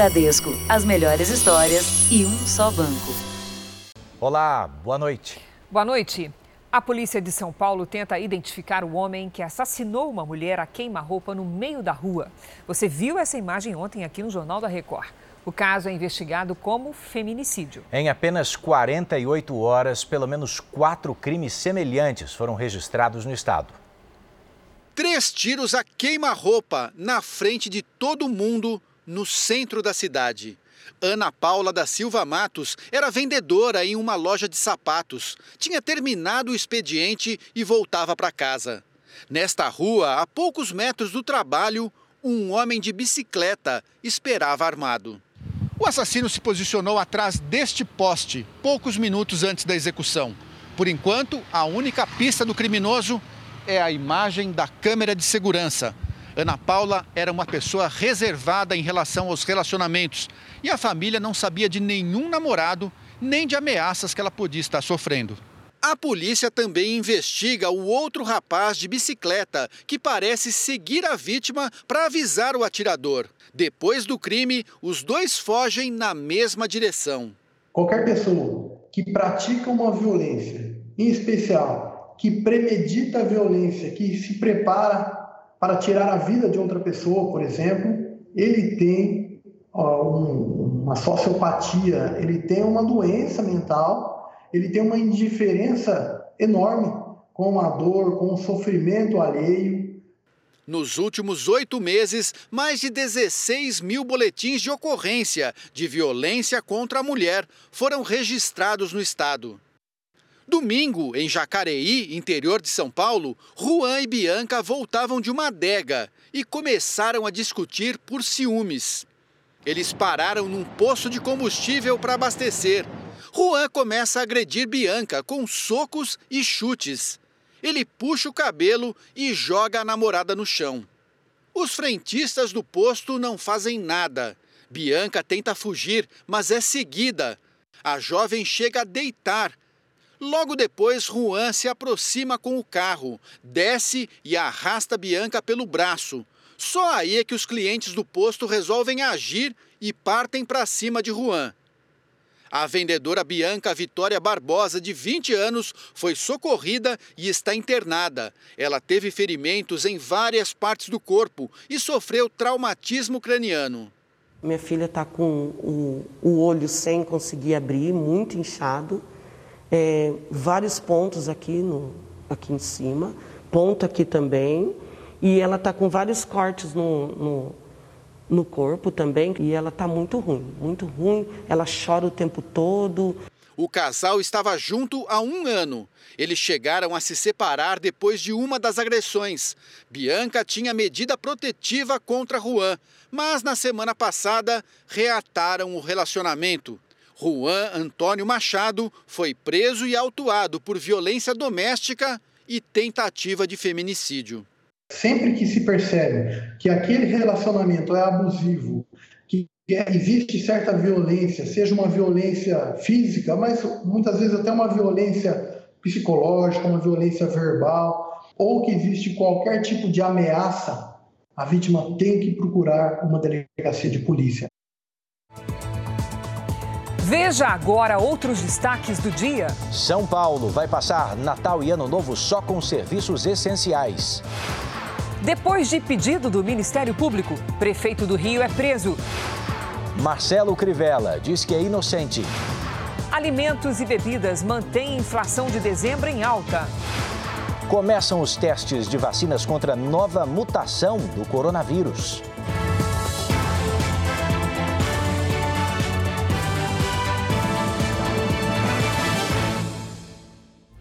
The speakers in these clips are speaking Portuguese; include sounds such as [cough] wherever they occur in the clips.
Bradesco, as melhores histórias e um só banco. Olá, boa noite. Boa noite. A polícia de São Paulo tenta identificar o homem que assassinou uma mulher a queima-roupa no meio da rua. Você viu essa imagem ontem aqui no Jornal da Record. O caso é investigado como feminicídio. Em apenas 48 horas, pelo menos quatro crimes semelhantes foram registrados no estado. Três tiros a queima-roupa na frente de todo mundo no centro da cidade. Ana Paula da Silva Matos era vendedora em uma loja de sapatos. Tinha terminado o expediente e voltava para casa. Nesta rua, a poucos metros do trabalho, um homem de bicicleta esperava armado. O assassino se posicionou atrás deste poste, poucos minutos antes da execução. Por enquanto, a única pista do criminoso é a imagem da câmera de segurança. Ana Paula era uma pessoa reservada em relação aos relacionamentos e a família não sabia de nenhum namorado nem de ameaças que ela podia estar sofrendo. A polícia também investiga o outro rapaz de bicicleta que parece seguir a vítima para avisar o atirador. Depois do crime, os dois fogem na mesma direção. Qualquer pessoa que pratica uma violência, em especial que premedita a violência, que se prepara para tirar a vida de outra pessoa, por exemplo, ele tem ó, um, uma sociopatia, ele tem uma doença mental, ele tem uma indiferença enorme com a dor, com o sofrimento alheio. Nos últimos oito meses, mais de 16 mil boletins de ocorrência de violência contra a mulher foram registrados no estado. Domingo, em Jacareí, interior de São Paulo, Juan e Bianca voltavam de uma adega e começaram a discutir por ciúmes. Eles pararam num poço de combustível para abastecer. Juan começa a agredir Bianca com socos e chutes. Ele puxa o cabelo e joga a namorada no chão. Os frentistas do posto não fazem nada. Bianca tenta fugir, mas é seguida. A jovem chega a deitar Logo depois, Juan se aproxima com o carro, desce e arrasta Bianca pelo braço. Só aí é que os clientes do posto resolvem agir e partem para cima de Juan. A vendedora Bianca Vitória Barbosa, de 20 anos, foi socorrida e está internada. Ela teve ferimentos em várias partes do corpo e sofreu traumatismo craniano. Minha filha está com o, o olho sem conseguir abrir, muito inchado é, vários pontos aqui, no, aqui em cima, ponto aqui também, e ela está com vários cortes no, no, no corpo também, e ela está muito ruim, muito ruim, ela chora o tempo todo. O casal estava junto há um ano. Eles chegaram a se separar depois de uma das agressões. Bianca tinha medida protetiva contra Juan, mas na semana passada reataram o relacionamento. Juan Antônio Machado foi preso e autuado por violência doméstica e tentativa de feminicídio. Sempre que se percebe que aquele relacionamento é abusivo, que existe certa violência, seja uma violência física, mas muitas vezes até uma violência psicológica, uma violência verbal, ou que existe qualquer tipo de ameaça, a vítima tem que procurar uma delegacia de polícia. Veja agora outros destaques do dia. São Paulo vai passar Natal e Ano Novo só com serviços essenciais. Depois de pedido do Ministério Público, prefeito do Rio é preso. Marcelo Crivella diz que é inocente. Alimentos e bebidas mantêm inflação de dezembro em alta. Começam os testes de vacinas contra a nova mutação do coronavírus.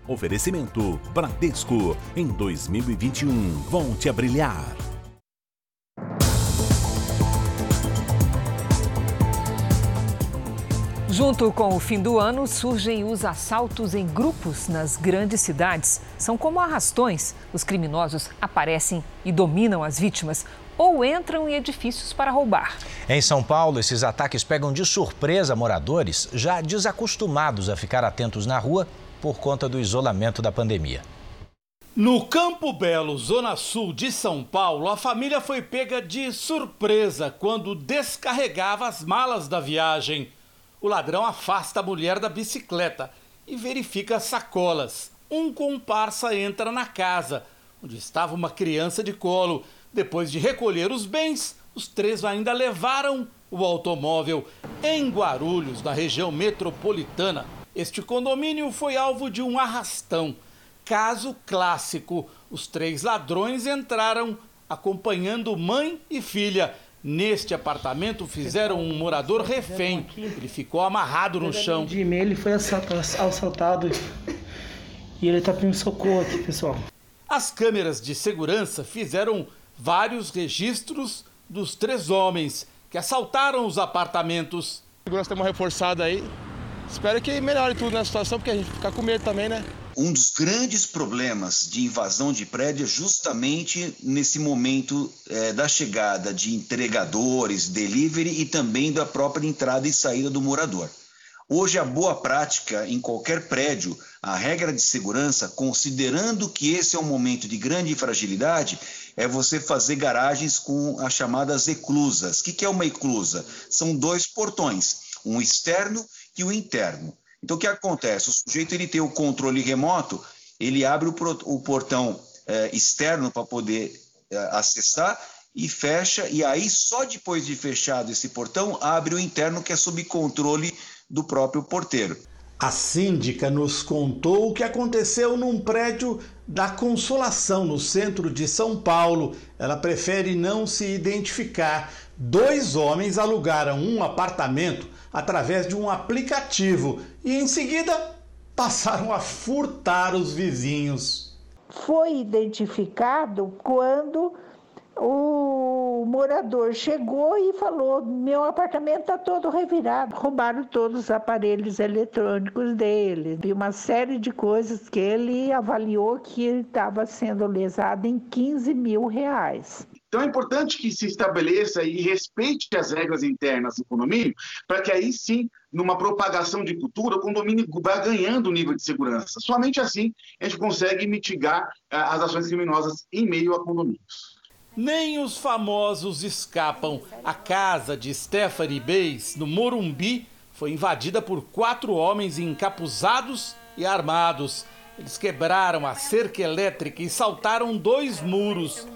Oferecimento Bradesco. Em 2021, volte a brilhar. Junto com o fim do ano, surgem os assaltos em grupos nas grandes cidades. São como arrastões. Os criminosos aparecem e dominam as vítimas ou entram em edifícios para roubar. Em São Paulo, esses ataques pegam de surpresa moradores já desacostumados a ficar atentos na rua por conta do isolamento da pandemia. No Campo Belo, zona sul de São Paulo, a família foi pega de surpresa quando descarregava as malas da viagem. O ladrão afasta a mulher da bicicleta e verifica as sacolas. Um comparsa entra na casa, onde estava uma criança de colo. Depois de recolher os bens, os três ainda levaram o automóvel em Guarulhos, na região metropolitana. Este condomínio foi alvo de um arrastão. Caso clássico: os três ladrões entraram acompanhando mãe e filha. Neste apartamento fizeram um morador refém. Ele ficou amarrado no chão. De e ele foi assaltado e ele está pedindo socorro aqui, pessoal. As câmeras de segurança fizeram vários registros dos três homens que assaltaram os apartamentos. Segurança tem uma reforçada aí. Espero que melhore tudo na situação, porque a gente fica com medo também, né? Um dos grandes problemas de invasão de prédio é justamente nesse momento é, da chegada de entregadores, delivery e também da própria entrada e saída do morador. Hoje, a boa prática em qualquer prédio, a regra de segurança, considerando que esse é um momento de grande fragilidade, é você fazer garagens com as chamadas eclusas. O que é uma eclusa? São dois portões, um externo e um interno. Então, o que acontece? O sujeito ele tem o controle remoto, ele abre o, portão é, externo para poder é, acessar e fecha, e aí só depois de fechado esse portão, abre o interno que é sob controle do próprio porteiro. A síndica nos contou o que aconteceu num prédio da Consolação, no centro de São Paulo. Ela prefere não se identificar. Dois homens alugaram um apartamento através de um aplicativo e, em seguida, passaram a furtar os vizinhos. Foi identificado quando o morador chegou e falou: meu apartamento está todo revirado. Roubaram todos os aparelhos eletrônicos dele e uma série de coisas que ele avaliou que estava sendo lesado em 15 mil reais. Então é importante que se estabeleça e respeite as regras internas do condomínio, para que aí sim, numa propagação de cultura, o condomínio vá ganhando nível de segurança. Somente assim a gente consegue mitigar ah, as ações criminosas em meio a condomínios. Nem os famosos escapam. A casa de Stephanie Beis, no Morumbi, foi invadida por quatro homens encapuzados e armados. Eles quebraram a cerca elétrica e saltaram dois muros.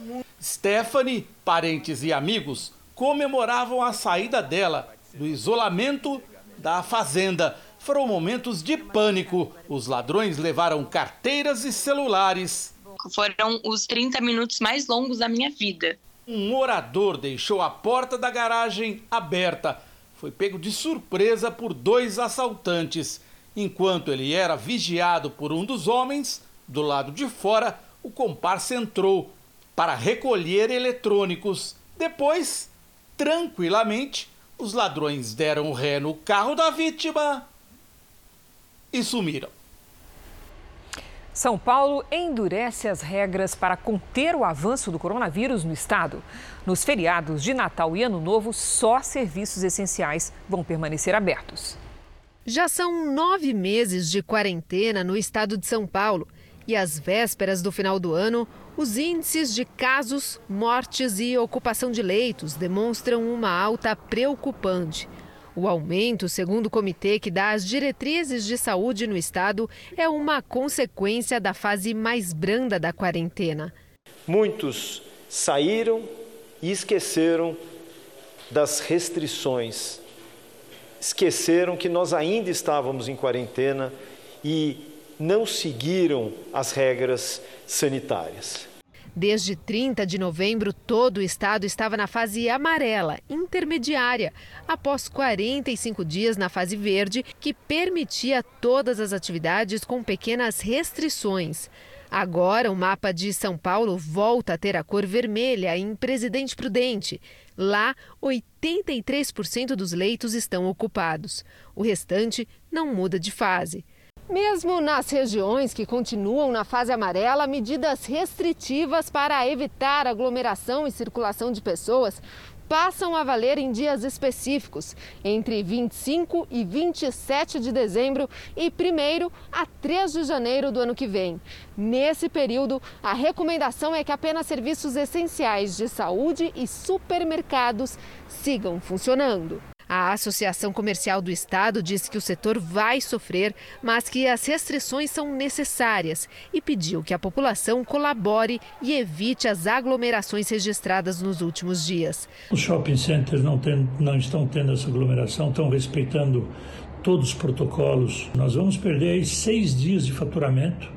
Stephanie, parentes e amigos comemoravam a saída dela do isolamento da fazenda. Foram momentos de pânico. Os ladrões levaram carteiras e celulares foram os 30 minutos mais longos da minha vida. Um morador deixou a porta da garagem aberta. Foi pego de surpresa por dois assaltantes. Enquanto ele era vigiado por um dos homens, do lado de fora, o comparsa entrou para recolher eletrônicos. Depois, tranquilamente, os ladrões deram ré no carro da vítima e sumiram. São Paulo endurece as regras para conter o avanço do coronavírus no estado. Nos feriados de Natal e Ano Novo, só serviços essenciais vão permanecer abertos. Já são nove meses de quarentena no estado de São Paulo. E às vésperas do final do ano, os índices de casos, mortes e ocupação de leitos demonstram uma alta preocupante. O aumento, segundo o comitê que dá as diretrizes de saúde no estado, é uma consequência da fase mais branda da quarentena. Muitos saíram e esqueceram das restrições. Esqueceram que nós ainda estávamos em quarentena e não seguiram as regras sanitárias. Desde 30 de novembro, todo o estado estava na fase amarela, intermediária, após 45 dias na fase verde, que permitia todas as atividades com pequenas restrições. Agora, o mapa de São Paulo volta a ter a cor vermelha em Presidente Prudente. Lá, 83% dos leitos estão ocupados. O restante não muda de fase. Mesmo nas regiões que continuam na fase amarela, medidas restritivas para evitar aglomeração e circulação de pessoas passam a valer em dias específicos, entre 25 e 27 de dezembro e 1 a 3 de janeiro do ano que vem. Nesse período, a recomendação é que apenas serviços essenciais de saúde e supermercados sigam funcionando. A Associação Comercial do Estado diz que o setor vai sofrer, mas que as restrições são necessárias e pediu que a população colabore e evite as aglomerações registradas nos últimos dias. Os shopping centers não, tem, não estão tendo essa aglomeração, estão respeitando todos os protocolos. Nós vamos perder seis dias de faturamento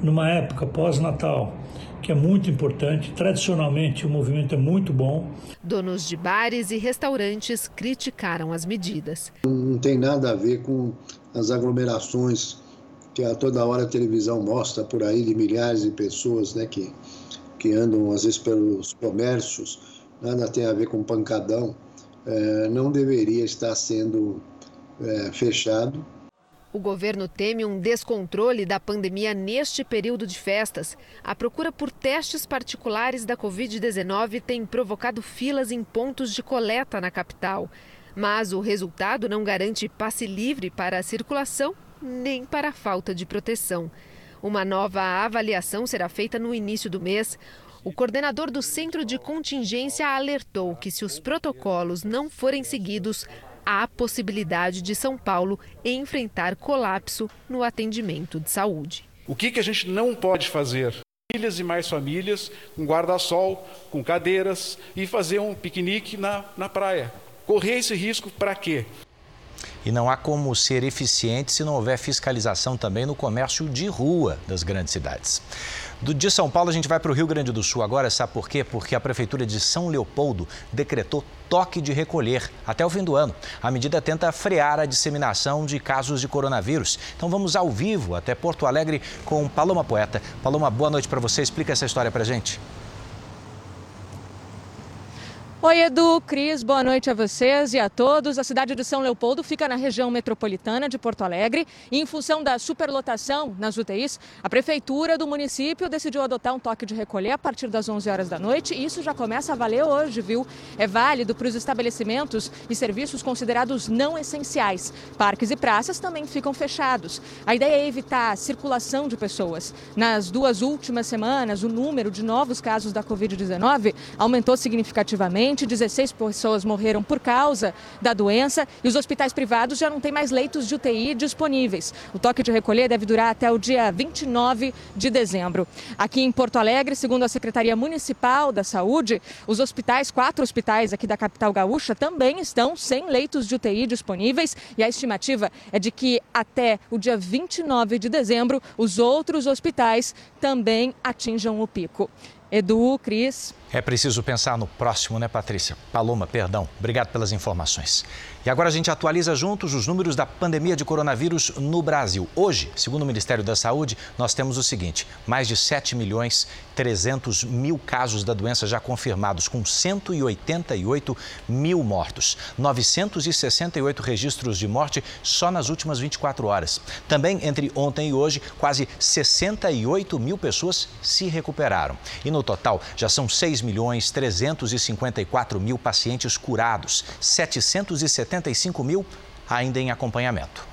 numa época pós-natal que é muito importante. Tradicionalmente, o movimento é muito bom. Donos de bares e restaurantes criticaram as medidas. Não tem nada a ver com as aglomerações que a toda hora a televisão mostra por aí de milhares de pessoas né, que, que andam às vezes pelos comércios. Nada tem a ver com pancadão. É, não deveria estar sendo é, fechado o governo teme um descontrole da pandemia neste período de festas. A procura por testes particulares da Covid-19 tem provocado filas em pontos de coleta na capital. Mas o resultado não garante passe livre para a circulação nem para a falta de proteção. Uma nova avaliação será feita no início do mês. O coordenador do Centro de Contingência alertou que, se os protocolos não forem seguidos, há a possibilidade de São Paulo enfrentar colapso no atendimento de saúde. O que, que a gente não pode fazer? Famílias e mais famílias, com guarda-sol, com cadeiras e fazer um piquenique na, na praia. Correr esse risco para quê? E não há como ser eficiente se não houver fiscalização também no comércio de rua das grandes cidades. Do de São Paulo, a gente vai para o Rio Grande do Sul agora, sabe por quê? Porque a Prefeitura de São Leopoldo decretou toque de recolher até o fim do ano. A medida tenta frear a disseminação de casos de coronavírus. Então vamos ao vivo até Porto Alegre com Paloma Poeta. Paloma, boa noite para você. Explica essa história para gente. Oi, Edu, Cris, boa noite a vocês e a todos. A cidade de São Leopoldo fica na região metropolitana de Porto Alegre e, em função da superlotação nas UTIs, a prefeitura do município decidiu adotar um toque de recolher a partir das 11 horas da noite e isso já começa a valer hoje, viu? É válido para os estabelecimentos e serviços considerados não essenciais. Parques e praças também ficam fechados. A ideia é evitar a circulação de pessoas. Nas duas últimas semanas, o número de novos casos da Covid-19 aumentou significativamente 16 pessoas morreram por causa da doença e os hospitais privados já não têm mais leitos de UTI disponíveis. O toque de recolher deve durar até o dia 29 de dezembro. Aqui em Porto Alegre, segundo a Secretaria Municipal da Saúde, os hospitais, quatro hospitais aqui da capital gaúcha, também estão sem leitos de UTI disponíveis e a estimativa é de que até o dia 29 de dezembro os outros hospitais também atinjam o pico. Edu, Cris. É preciso pensar no próximo, né, Patrícia? Paloma, perdão. Obrigado pelas informações. E agora a gente atualiza juntos os números da pandemia de coronavírus no Brasil. Hoje, segundo o Ministério da Saúde, nós temos o seguinte: mais de 7 milhões 300 mil casos da doença já confirmados, com 188 mil mortos. 968 registros de morte só nas últimas 24 horas. Também entre ontem e hoje, quase 68 mil pessoas se recuperaram. E no total, já são 6 milhões 354 mil pacientes curados, 775 mil ainda em acompanhamento.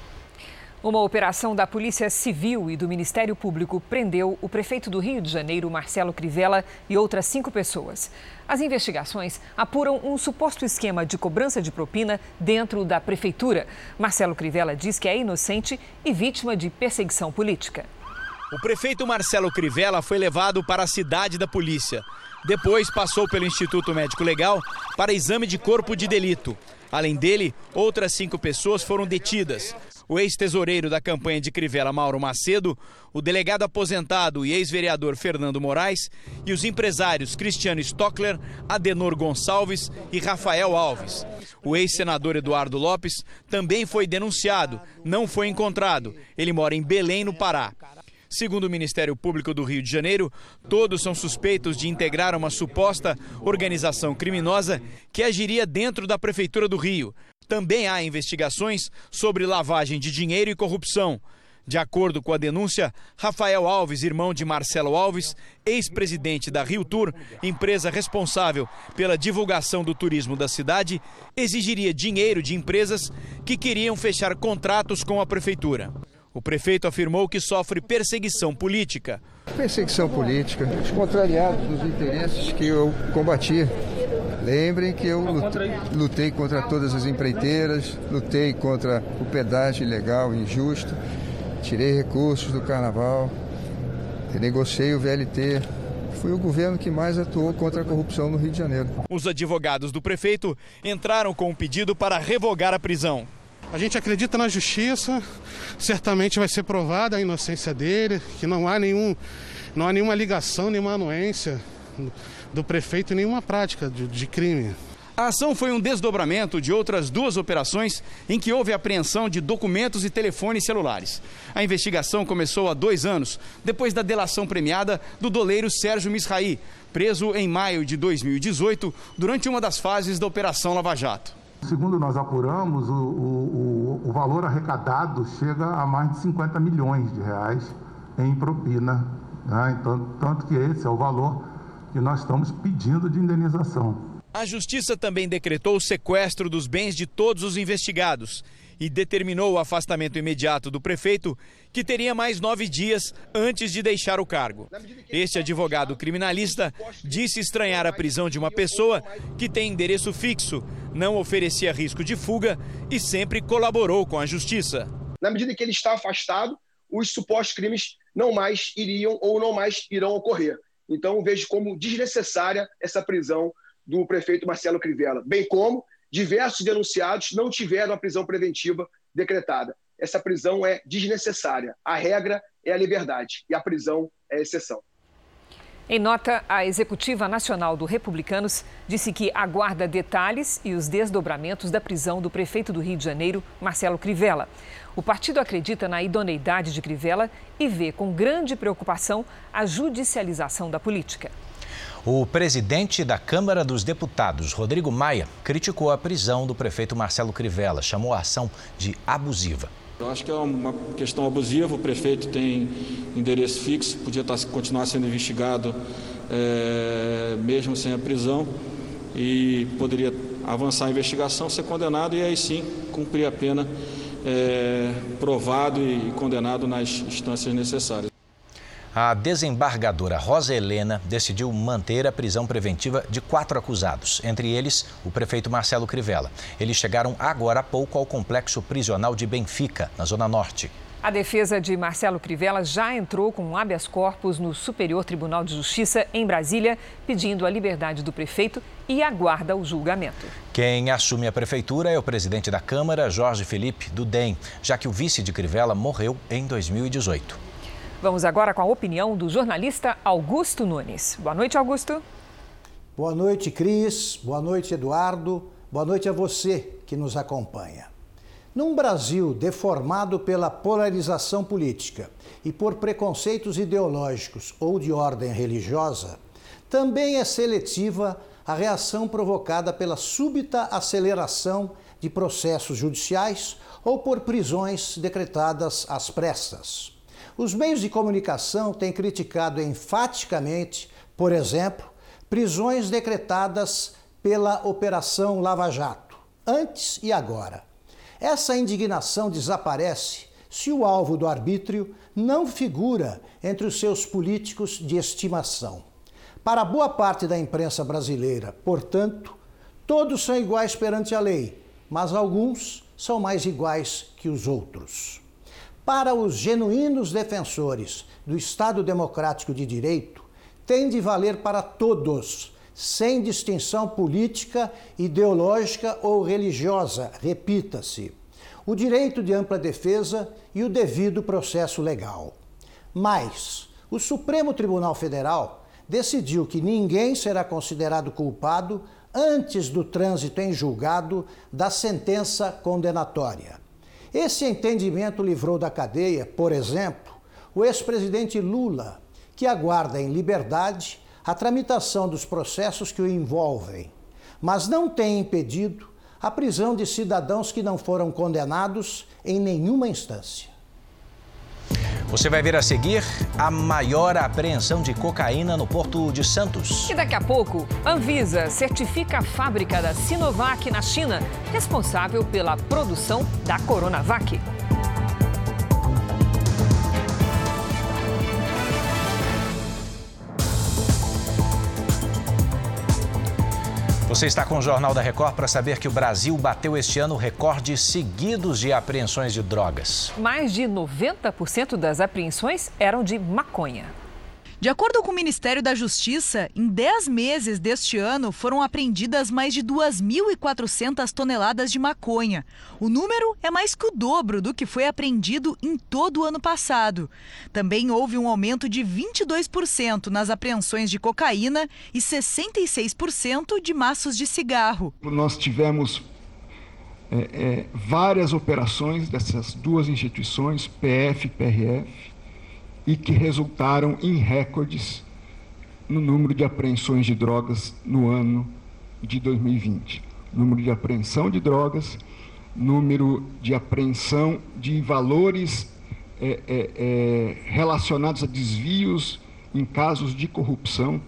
Uma operação da Polícia Civil e do Ministério Público prendeu o prefeito do Rio de Janeiro, Marcelo Crivella, e outras cinco pessoas. As investigações apuram um suposto esquema de cobrança de propina dentro da prefeitura. Marcelo Crivella diz que é inocente e vítima de perseguição política. O prefeito Marcelo Crivella foi levado para a cidade da polícia. Depois passou pelo Instituto Médico Legal para exame de corpo de delito. Além dele, outras cinco pessoas foram detidas. O ex-tesoureiro da campanha de Crivella, Mauro Macedo, o delegado aposentado e ex-vereador Fernando Moraes e os empresários Cristiano Stockler, Adenor Gonçalves e Rafael Alves. O ex-senador Eduardo Lopes também foi denunciado, não foi encontrado. Ele mora em Belém, no Pará. Segundo o Ministério Público do Rio de Janeiro, todos são suspeitos de integrar uma suposta organização criminosa que agiria dentro da Prefeitura do Rio. Também há investigações sobre lavagem de dinheiro e corrupção. De acordo com a denúncia, Rafael Alves, irmão de Marcelo Alves, ex-presidente da Rio Tour, empresa responsável pela divulgação do turismo da cidade, exigiria dinheiro de empresas que queriam fechar contratos com a prefeitura. O prefeito afirmou que sofre perseguição política. Perseguição política, os contrariados dos interesses que eu combati. Lembrem que eu lutei contra todas as empreiteiras, lutei contra o pedágio ilegal, injusto, tirei recursos do carnaval, negociei o VLT. Foi o governo que mais atuou contra a corrupção no Rio de Janeiro. Os advogados do prefeito entraram com um pedido para revogar a prisão. A gente acredita na justiça, certamente vai ser provada a inocência dele, que não há nenhum, não há nenhuma ligação, nenhuma anuência do prefeito, nenhuma prática de, de crime. A ação foi um desdobramento de outras duas operações em que houve apreensão de documentos e telefones celulares. A investigação começou há dois anos, depois da delação premiada do doleiro Sérgio Misraí, preso em maio de 2018 durante uma das fases da Operação Lava Jato. Segundo nós apuramos, o, o, o valor arrecadado chega a mais de 50 milhões de reais em propina. Né? Então, tanto que esse é o valor que nós estamos pedindo de indenização. A justiça também decretou o sequestro dos bens de todos os investigados e determinou o afastamento imediato do prefeito, que teria mais nove dias antes de deixar o cargo. Este advogado criminalista disse estranhar a prisão de uma pessoa que tem endereço fixo, não oferecia risco de fuga e sempre colaborou com a justiça. Na medida que ele está afastado, os supostos crimes não mais iriam ou não mais irão ocorrer. Então, vejo como desnecessária essa prisão do prefeito Marcelo Crivella, bem como diversos denunciados não tiveram a prisão preventiva decretada. Essa prisão é desnecessária. A regra é a liberdade e a prisão é a exceção. Em nota, a Executiva Nacional do Republicanos disse que aguarda detalhes e os desdobramentos da prisão do prefeito do Rio de Janeiro, Marcelo Crivella. O partido acredita na idoneidade de Crivella e vê com grande preocupação a judicialização da política. O presidente da Câmara dos Deputados, Rodrigo Maia, criticou a prisão do prefeito Marcelo Crivella, chamou a ação de abusiva. Eu acho que é uma questão abusiva. O prefeito tem endereço fixo, podia estar, continuar sendo investigado é, mesmo sem a prisão e poderia avançar a investigação, ser condenado e aí sim cumprir a pena é, provado e condenado nas instâncias necessárias a desembargadora Rosa Helena decidiu manter a prisão preventiva de quatro acusados, entre eles o prefeito Marcelo Crivella. Eles chegaram agora há pouco ao complexo prisional de Benfica, na Zona Norte. A defesa de Marcelo Crivella já entrou com habeas corpus no Superior Tribunal de Justiça em Brasília, pedindo a liberdade do prefeito e aguarda o julgamento. Quem assume a prefeitura é o presidente da Câmara, Jorge Felipe do DEM, já que o vice de Crivella morreu em 2018. Vamos agora com a opinião do jornalista Augusto Nunes. Boa noite, Augusto. Boa noite, Cris. Boa noite, Eduardo. Boa noite a você que nos acompanha. Num Brasil deformado pela polarização política e por preconceitos ideológicos ou de ordem religiosa, também é seletiva a reação provocada pela súbita aceleração de processos judiciais ou por prisões decretadas às pressas. Os meios de comunicação têm criticado enfaticamente, por exemplo, prisões decretadas pela Operação Lava Jato, antes e agora. Essa indignação desaparece se o alvo do arbítrio não figura entre os seus políticos de estimação. Para boa parte da imprensa brasileira, portanto, todos são iguais perante a lei, mas alguns são mais iguais que os outros. Para os genuínos defensores do Estado Democrático de Direito, tem de valer para todos, sem distinção política, ideológica ou religiosa, repita-se, o direito de ampla defesa e o devido processo legal. Mas o Supremo Tribunal Federal decidiu que ninguém será considerado culpado antes do trânsito em julgado da sentença condenatória. Esse entendimento livrou da cadeia, por exemplo, o ex-presidente Lula, que aguarda em liberdade a tramitação dos processos que o envolvem, mas não tem impedido a prisão de cidadãos que não foram condenados em nenhuma instância. Você vai ver a seguir a maior apreensão de cocaína no Porto de Santos. E daqui a pouco, Anvisa certifica a fábrica da Sinovac na China, responsável pela produção da Coronavac. Você está com o Jornal da Record para saber que o Brasil bateu este ano recordes seguidos de apreensões de drogas. Mais de 90% das apreensões eram de maconha. De acordo com o Ministério da Justiça, em 10 meses deste ano foram apreendidas mais de 2.400 toneladas de maconha. O número é mais que o dobro do que foi apreendido em todo o ano passado. Também houve um aumento de 22% nas apreensões de cocaína e 66% de maços de cigarro. Nós tivemos é, é, várias operações dessas duas instituições, PF e PRF e que resultaram em recordes no número de apreensões de drogas no ano de 2020. Número de apreensão de drogas, número de apreensão de valores é, é, é, relacionados a desvios em casos de corrupção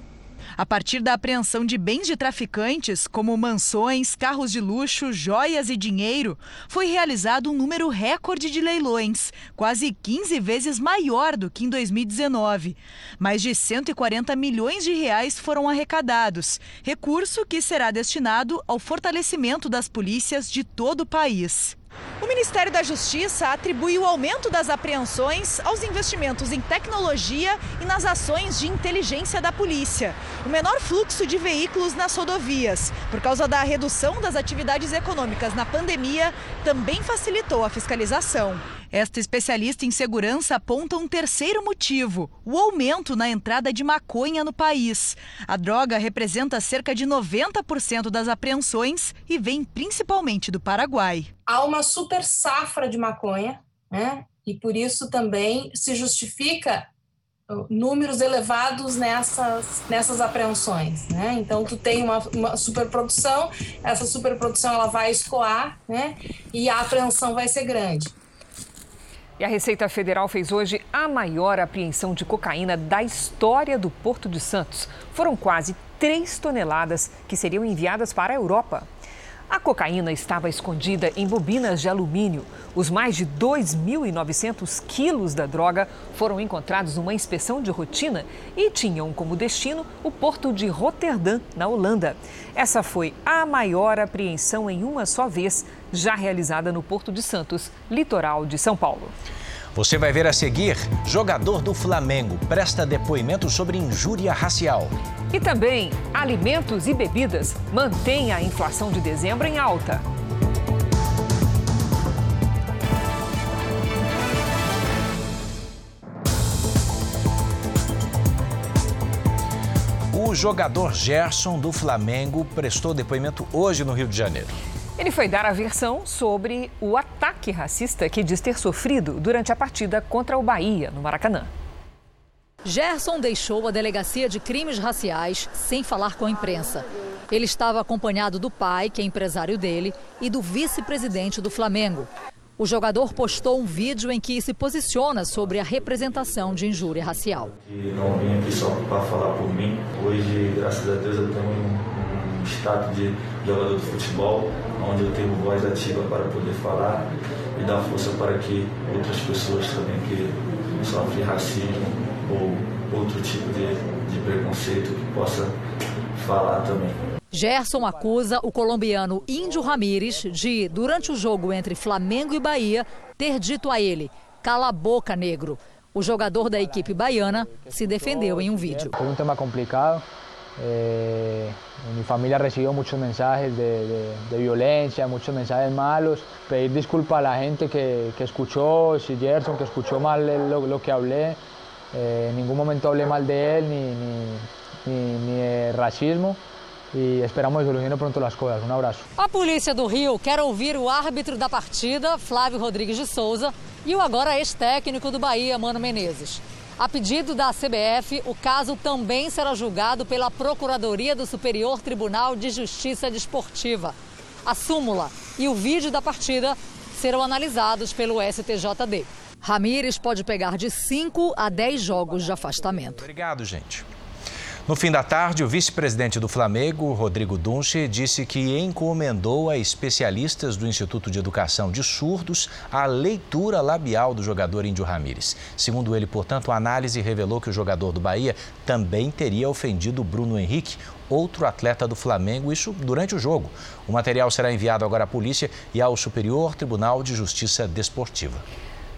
a partir da apreensão de bens de traficantes, como mansões, carros de luxo, joias e dinheiro, foi realizado um número recorde de leilões, quase 15 vezes maior do que em 2019. Mais de 140 milhões de reais foram arrecadados, recurso que será destinado ao fortalecimento das polícias de todo o país. O Ministério da Justiça atribui o aumento das apreensões aos investimentos em tecnologia e nas ações de inteligência da polícia. O menor fluxo de veículos nas rodovias, por causa da redução das atividades econômicas na pandemia, também facilitou a fiscalização. Esta especialista em segurança aponta um terceiro motivo: o aumento na entrada de maconha no país. A droga representa cerca de 90% das apreensões e vem principalmente do Paraguai. Há uma super safra de maconha, né? E por isso também se justifica uh, números elevados nessas, nessas apreensões, né? Então tu tem uma, uma superprodução, essa superprodução ela vai escoar, né? E a apreensão vai ser grande. E a Receita Federal fez hoje a maior apreensão de cocaína da história do Porto de Santos. Foram quase 3 toneladas que seriam enviadas para a Europa. A cocaína estava escondida em bobinas de alumínio. Os mais de 2.900 quilos da droga foram encontrados numa inspeção de rotina e tinham como destino o porto de Roterdã, na Holanda. Essa foi a maior apreensão em uma só vez, já realizada no Porto de Santos, litoral de São Paulo. Você vai ver a seguir: jogador do Flamengo presta depoimento sobre injúria racial. E também, alimentos e bebidas mantêm a inflação de dezembro em alta. O jogador Gerson do Flamengo prestou depoimento hoje no Rio de Janeiro. Ele foi dar a versão sobre o ataque racista que diz ter sofrido durante a partida contra o Bahia, no Maracanã. Gerson deixou a delegacia de crimes raciais sem falar com a imprensa. Ele estava acompanhado do pai, que é empresário dele, e do vice-presidente do Flamengo. O jogador postou um vídeo em que se posiciona sobre a representação de injúria racial. não vim aqui só para falar por mim. Hoje, graças a Deus, eu tenho status de jogador de futebol, onde eu tenho voz ativa para poder falar e dar força para que outras pessoas também que sofrem racismo ou outro tipo de, de preconceito que possa falar também. Gerson acusa o colombiano Índio Ramírez de, durante o jogo entre Flamengo e Bahia, ter dito a ele: cala a boca, negro. O jogador da equipe baiana se defendeu em um vídeo. É um tema complicado. Eh, mi familia recibió muchos mensajes de, de, de, violencia, muchos mensajes malos. Pedir disculpas a la gente que, que escuchó, si Gerson, que escuchó mal lo, lo que hablé. Eh, en ningún momento hablé mal de él ni, ni, ni, ni de racismo. e esperamos solucionar pronto as coisas. Um abraço. A polícia do Rio quer ouvir o árbitro da partida, Flávio Rodrigues de Souza, e o agora ex-técnico do Bahia, Mano Menezes. A pedido da CBF, o caso também será julgado pela Procuradoria do Superior Tribunal de Justiça Desportiva. A súmula e o vídeo da partida serão analisados pelo STJD. Ramírez pode pegar de 5 a 10 jogos de afastamento. Obrigado, gente. No fim da tarde, o vice-presidente do Flamengo, Rodrigo Dunche, disse que encomendou a especialistas do Instituto de Educação de Surdos a leitura labial do jogador Índio Ramírez. Segundo ele, portanto, a análise revelou que o jogador do Bahia também teria ofendido Bruno Henrique, outro atleta do Flamengo, isso durante o jogo. O material será enviado agora à polícia e ao Superior Tribunal de Justiça Desportiva.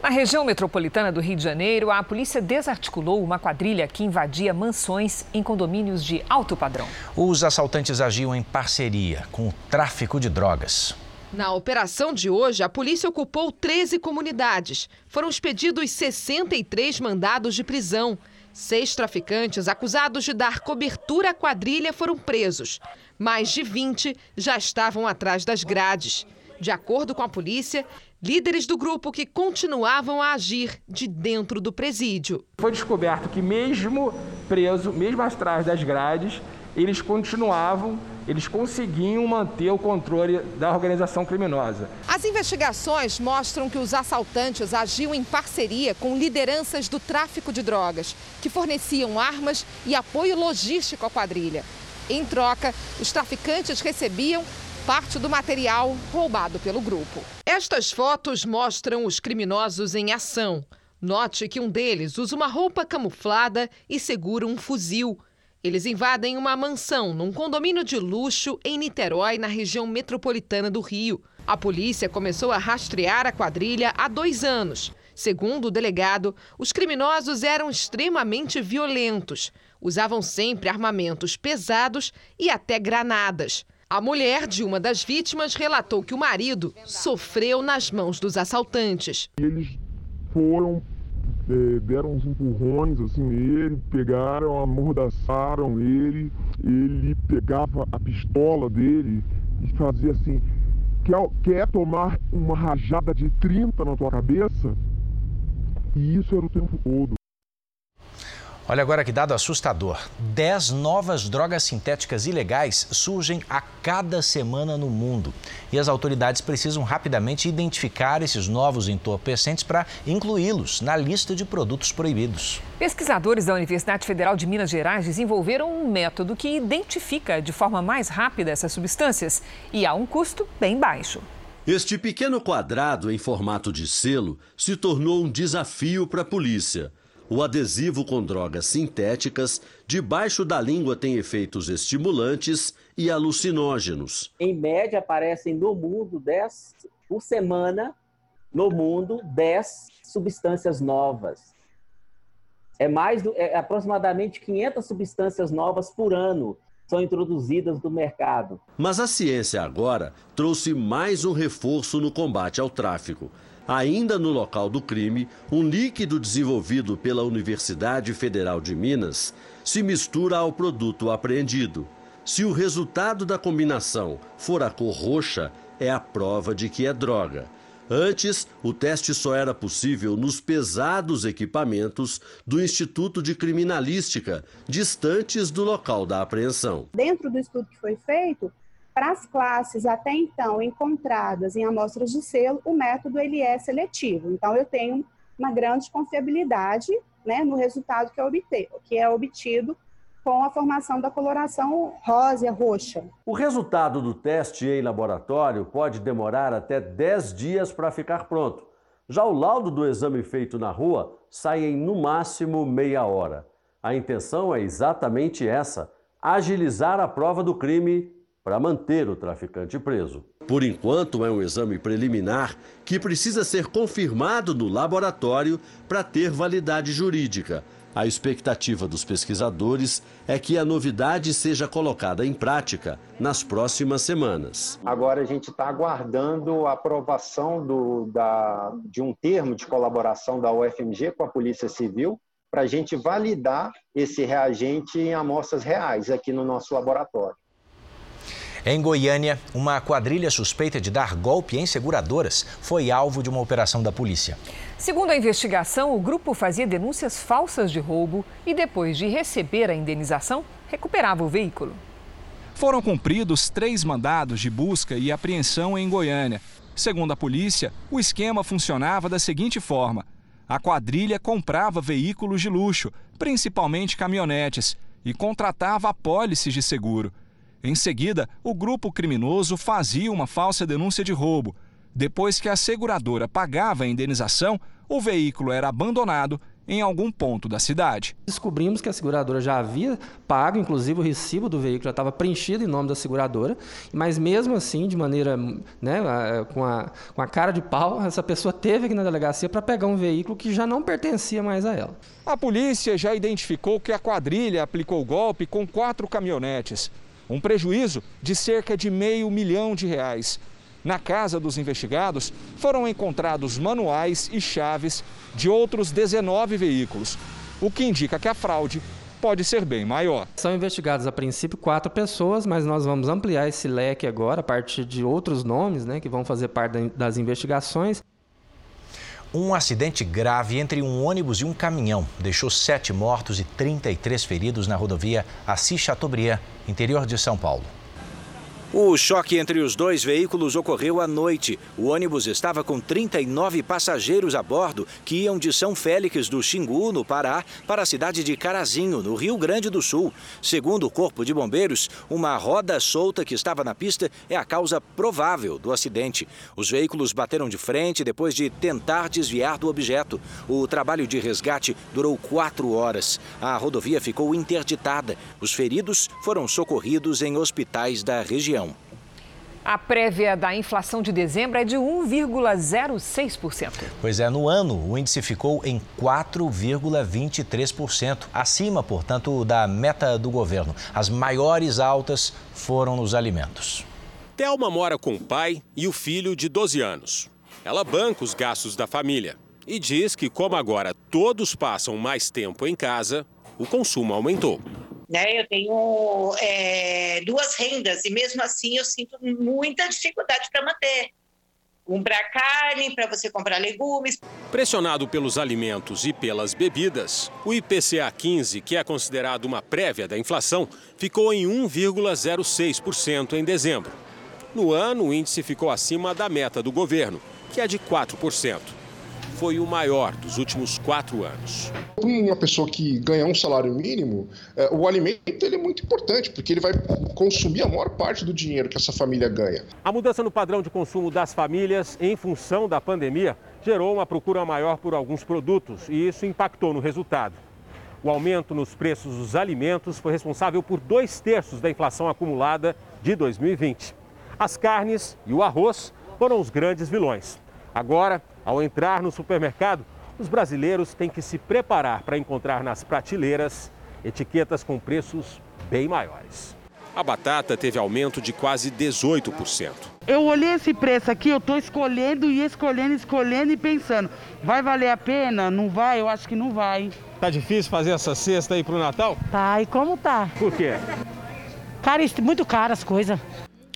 Na região metropolitana do Rio de Janeiro, a polícia desarticulou uma quadrilha que invadia mansões em condomínios de alto padrão. Os assaltantes agiam em parceria com o tráfico de drogas. Na operação de hoje, a polícia ocupou 13 comunidades. Foram expedidos 63 mandados de prisão. Seis traficantes acusados de dar cobertura à quadrilha foram presos. Mais de 20 já estavam atrás das grades. De acordo com a polícia, líderes do grupo que continuavam a agir de dentro do presídio. Foi descoberto que, mesmo preso, mesmo atrás das grades, eles continuavam, eles conseguiam manter o controle da organização criminosa. As investigações mostram que os assaltantes agiam em parceria com lideranças do tráfico de drogas, que forneciam armas e apoio logístico à quadrilha. Em troca, os traficantes recebiam parte do material roubado pelo grupo. Estas fotos mostram os criminosos em ação. Note que um deles usa uma roupa camuflada e segura um fuzil. Eles invadem uma mansão num condomínio de luxo em Niterói, na região metropolitana do Rio. A polícia começou a rastrear a quadrilha há dois anos. Segundo o delegado, os criminosos eram extremamente violentos. Usavam sempre armamentos pesados e até granadas. A mulher de uma das vítimas relatou que o marido sofreu nas mãos dos assaltantes. Eles foram, é, deram uns empurrões assim nele, pegaram, amordaçaram ele, ele pegava a pistola dele e fazia assim, quer, quer tomar uma rajada de 30 na tua cabeça? E isso era o tempo todo. Olha agora que dado assustador. Dez novas drogas sintéticas ilegais surgem a cada semana no mundo. E as autoridades precisam rapidamente identificar esses novos entorpecentes para incluí-los na lista de produtos proibidos. Pesquisadores da Universidade Federal de Minas Gerais desenvolveram um método que identifica de forma mais rápida essas substâncias e a um custo bem baixo. Este pequeno quadrado em formato de selo se tornou um desafio para a polícia. O adesivo com drogas sintéticas debaixo da língua tem efeitos estimulantes e alucinógenos. Em média, aparecem no mundo 10 por semana, no mundo 10 substâncias novas. É mais do, é aproximadamente 500 substâncias novas por ano são introduzidas no mercado. Mas a ciência agora trouxe mais um reforço no combate ao tráfico. Ainda no local do crime, um líquido desenvolvido pela Universidade Federal de Minas se mistura ao produto apreendido. Se o resultado da combinação for a cor roxa, é a prova de que é droga. Antes, o teste só era possível nos pesados equipamentos do Instituto de Criminalística, distantes do local da apreensão. Dentro do estudo que foi feito, para as classes até então encontradas em amostras de selo, o método ele é seletivo. Então, eu tenho uma grande confiabilidade né, no resultado que obter, que é obtido com a formação da coloração rosa roxa. O resultado do teste em laboratório pode demorar até 10 dias para ficar pronto. Já o laudo do exame feito na rua sai em no máximo meia hora. A intenção é exatamente essa: agilizar a prova do crime para manter o traficante preso. Por enquanto, é um exame preliminar que precisa ser confirmado no laboratório para ter validade jurídica. A expectativa dos pesquisadores é que a novidade seja colocada em prática nas próximas semanas. Agora a gente está aguardando a aprovação do, da, de um termo de colaboração da UFMG com a Polícia Civil para a gente validar esse reagente em amostras reais aqui no nosso laboratório. Em Goiânia, uma quadrilha suspeita de dar golpe em seguradoras foi alvo de uma operação da polícia. Segundo a investigação, o grupo fazia denúncias falsas de roubo e, depois de receber a indenização, recuperava o veículo. Foram cumpridos três mandados de busca e apreensão em Goiânia. Segundo a polícia, o esquema funcionava da seguinte forma: A quadrilha comprava veículos de luxo, principalmente caminhonetes, e contratava apólices de seguro. Em seguida, o grupo criminoso fazia uma falsa denúncia de roubo. Depois que a seguradora pagava a indenização, o veículo era abandonado em algum ponto da cidade. Descobrimos que a seguradora já havia pago, inclusive o recibo do veículo já estava preenchido em nome da seguradora, mas mesmo assim, de maneira, né, com, a, com a cara de pau, essa pessoa teve aqui na delegacia para pegar um veículo que já não pertencia mais a ela. A polícia já identificou que a quadrilha aplicou o golpe com quatro caminhonetes, um prejuízo de cerca de meio milhão de reais. Na casa dos investigados foram encontrados manuais e chaves de outros 19 veículos, o que indica que a fraude pode ser bem maior. São investigados a princípio quatro pessoas, mas nós vamos ampliar esse leque agora a partir de outros nomes né, que vão fazer parte das investigações. Um acidente grave entre um ônibus e um caminhão deixou sete mortos e 33 feridos na rodovia Assis Chateaubriand, interior de São Paulo. O choque entre os dois veículos ocorreu à noite. O ônibus estava com 39 passageiros a bordo que iam de São Félix do Xingu, no Pará, para a cidade de Carazinho, no Rio Grande do Sul. Segundo o Corpo de Bombeiros, uma roda solta que estava na pista é a causa provável do acidente. Os veículos bateram de frente depois de tentar desviar do objeto. O trabalho de resgate durou quatro horas. A rodovia ficou interditada. Os feridos foram socorridos em hospitais da região. A prévia da inflação de dezembro é de 1,06%. Pois é, no ano o índice ficou em 4,23%, acima, portanto, da meta do governo. As maiores altas foram nos alimentos. Thelma mora com o pai e o filho de 12 anos. Ela banca os gastos da família e diz que, como agora todos passam mais tempo em casa, o consumo aumentou né? Eu tenho é, duas rendas e mesmo assim eu sinto muita dificuldade para manter. Comprar carne, para você comprar legumes. Pressionado pelos alimentos e pelas bebidas, o IPCA 15, que é considerado uma prévia da inflação, ficou em 1,06% em dezembro. No ano, o índice ficou acima da meta do governo, que é de 4% foi o maior dos últimos quatro anos. Uma pessoa que ganha um salário mínimo, é, o alimento ele é muito importante, porque ele vai consumir a maior parte do dinheiro que essa família ganha. A mudança no padrão de consumo das famílias em função da pandemia gerou uma procura maior por alguns produtos e isso impactou no resultado. O aumento nos preços dos alimentos foi responsável por dois terços da inflação acumulada de 2020. As carnes e o arroz foram os grandes vilões. Agora, ao entrar no supermercado, os brasileiros têm que se preparar para encontrar nas prateleiras etiquetas com preços bem maiores. A batata teve aumento de quase 18%. Eu olhei esse preço aqui, eu estou escolhendo e escolhendo, escolhendo e pensando, vai valer a pena? Não vai? Eu acho que não vai. Tá difícil fazer essa cesta aí pro Natal? Tá, e como tá? Por quê? Cara, muito caro as coisas.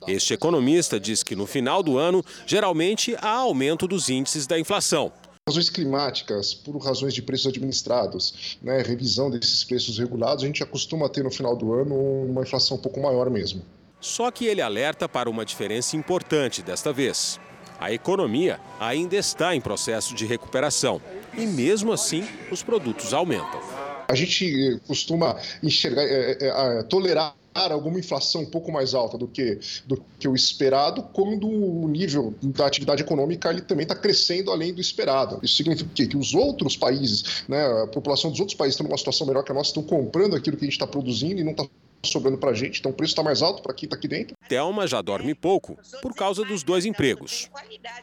Este economista diz que no final do ano, geralmente há aumento dos índices da inflação. Razões climáticas, por razões de preços administrados, né, revisão desses preços regulados, a gente acostuma ter no final do ano uma inflação um pouco maior mesmo. Só que ele alerta para uma diferença importante desta vez. A economia ainda está em processo de recuperação e, mesmo assim, os produtos aumentam. A gente costuma enxergar, é, é, é, tolerar alguma inflação um pouco mais alta do que, do que o esperado, como do nível da atividade econômica ele também está crescendo além do esperado. Isso significa que, que os outros países, né, a população dos outros países estão numa situação melhor que a nossa, estão comprando aquilo que a gente está produzindo e não está sobrando para a gente, então o preço está mais alto para quem está aqui dentro. Thelma já dorme pouco por causa dos dois empregos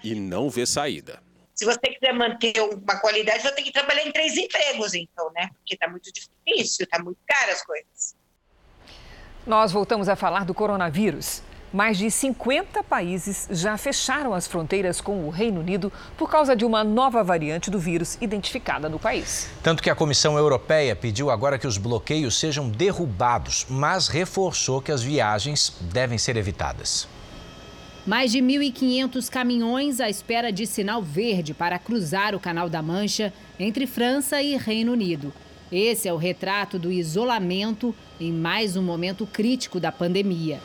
e não vê saída. Se você quiser manter uma qualidade, vai ter que trabalhar em três empregos, então, né? Porque está muito difícil, está muito caro as coisas. Nós voltamos a falar do coronavírus. Mais de 50 países já fecharam as fronteiras com o Reino Unido por causa de uma nova variante do vírus identificada no país. Tanto que a Comissão Europeia pediu agora que os bloqueios sejam derrubados, mas reforçou que as viagens devem ser evitadas. Mais de 1.500 caminhões à espera de sinal verde para cruzar o Canal da Mancha entre França e Reino Unido. Esse é o retrato do isolamento em mais um momento crítico da pandemia.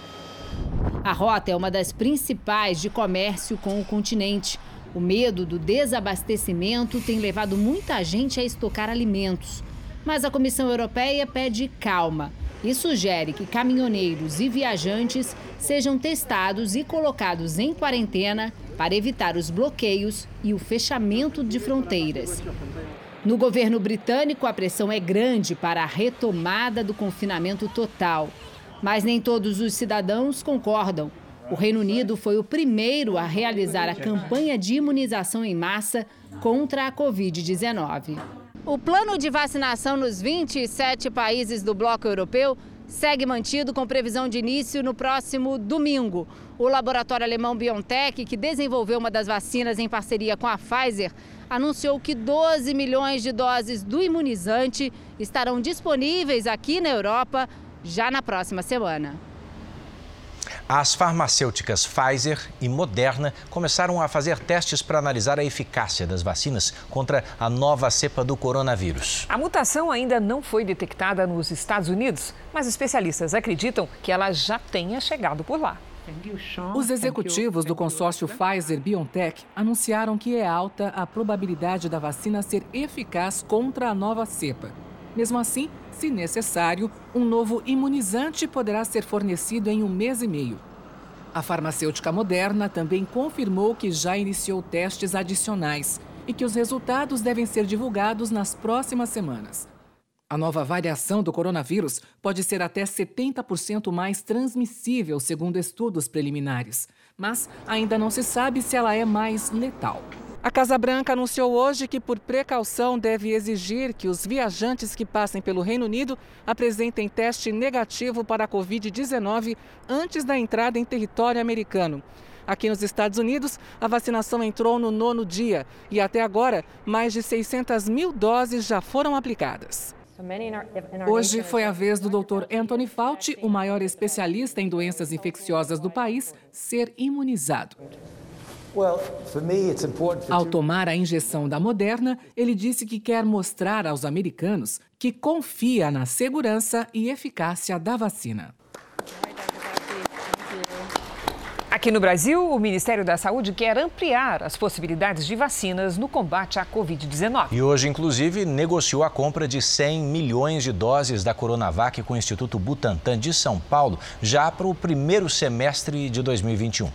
A rota é uma das principais de comércio com o continente. O medo do desabastecimento tem levado muita gente a estocar alimentos. Mas a Comissão Europeia pede calma e sugere que caminhoneiros e viajantes sejam testados e colocados em quarentena para evitar os bloqueios e o fechamento de fronteiras. No governo britânico, a pressão é grande para a retomada do confinamento total. Mas nem todos os cidadãos concordam. O Reino Unido foi o primeiro a realizar a campanha de imunização em massa contra a Covid-19. O plano de vacinação nos 27 países do bloco europeu segue mantido com previsão de início no próximo domingo. O laboratório alemão BioNTech, que desenvolveu uma das vacinas em parceria com a Pfizer, anunciou que 12 milhões de doses do imunizante estarão disponíveis aqui na Europa já na próxima semana. As farmacêuticas Pfizer e Moderna começaram a fazer testes para analisar a eficácia das vacinas contra a nova cepa do coronavírus. A mutação ainda não foi detectada nos Estados Unidos, mas especialistas acreditam que ela já tenha chegado por lá. Os executivos do consórcio Pfizer-BioNTech anunciaram que é alta a probabilidade da vacina ser eficaz contra a nova cepa. Mesmo assim, se necessário, um novo imunizante poderá ser fornecido em um mês e meio. A farmacêutica Moderna também confirmou que já iniciou testes adicionais e que os resultados devem ser divulgados nas próximas semanas. A nova variação do coronavírus pode ser até 70% mais transmissível, segundo estudos preliminares, mas ainda não se sabe se ela é mais letal. A Casa Branca anunciou hoje que, por precaução, deve exigir que os viajantes que passem pelo Reino Unido apresentem teste negativo para a Covid-19 antes da entrada em território americano. Aqui nos Estados Unidos, a vacinação entrou no nono dia e, até agora, mais de 600 mil doses já foram aplicadas. Hoje foi a vez do Dr. Anthony Fauci, o maior especialista em doenças infecciosas do país, ser imunizado. Ao tomar a injeção da Moderna, ele disse que quer mostrar aos americanos que confia na segurança e eficácia da vacina. Aqui no Brasil, o Ministério da Saúde quer ampliar as possibilidades de vacinas no combate à Covid-19. E hoje, inclusive, negociou a compra de 100 milhões de doses da Coronavac com o Instituto Butantan de São Paulo, já para o primeiro semestre de 2021.